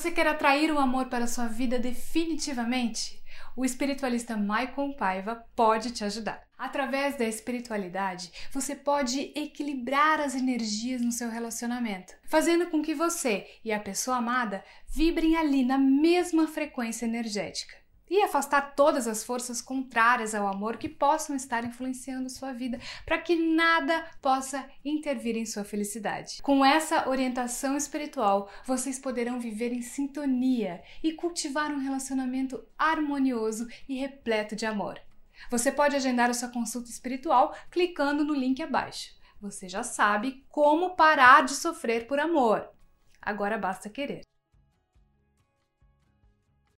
Você quer atrair o amor para a sua vida definitivamente? O espiritualista Michael Paiva pode te ajudar. Através da espiritualidade, você pode equilibrar as energias no seu relacionamento, fazendo com que você e a pessoa amada vibrem ali na mesma frequência energética e afastar todas as forças contrárias ao amor que possam estar influenciando sua vida, para que nada possa intervir em sua felicidade. Com essa orientação espiritual, vocês poderão viver em sintonia e cultivar um relacionamento harmonioso e repleto de amor. Você pode agendar a sua consulta espiritual clicando no link abaixo. Você já sabe como parar de sofrer por amor. Agora basta querer.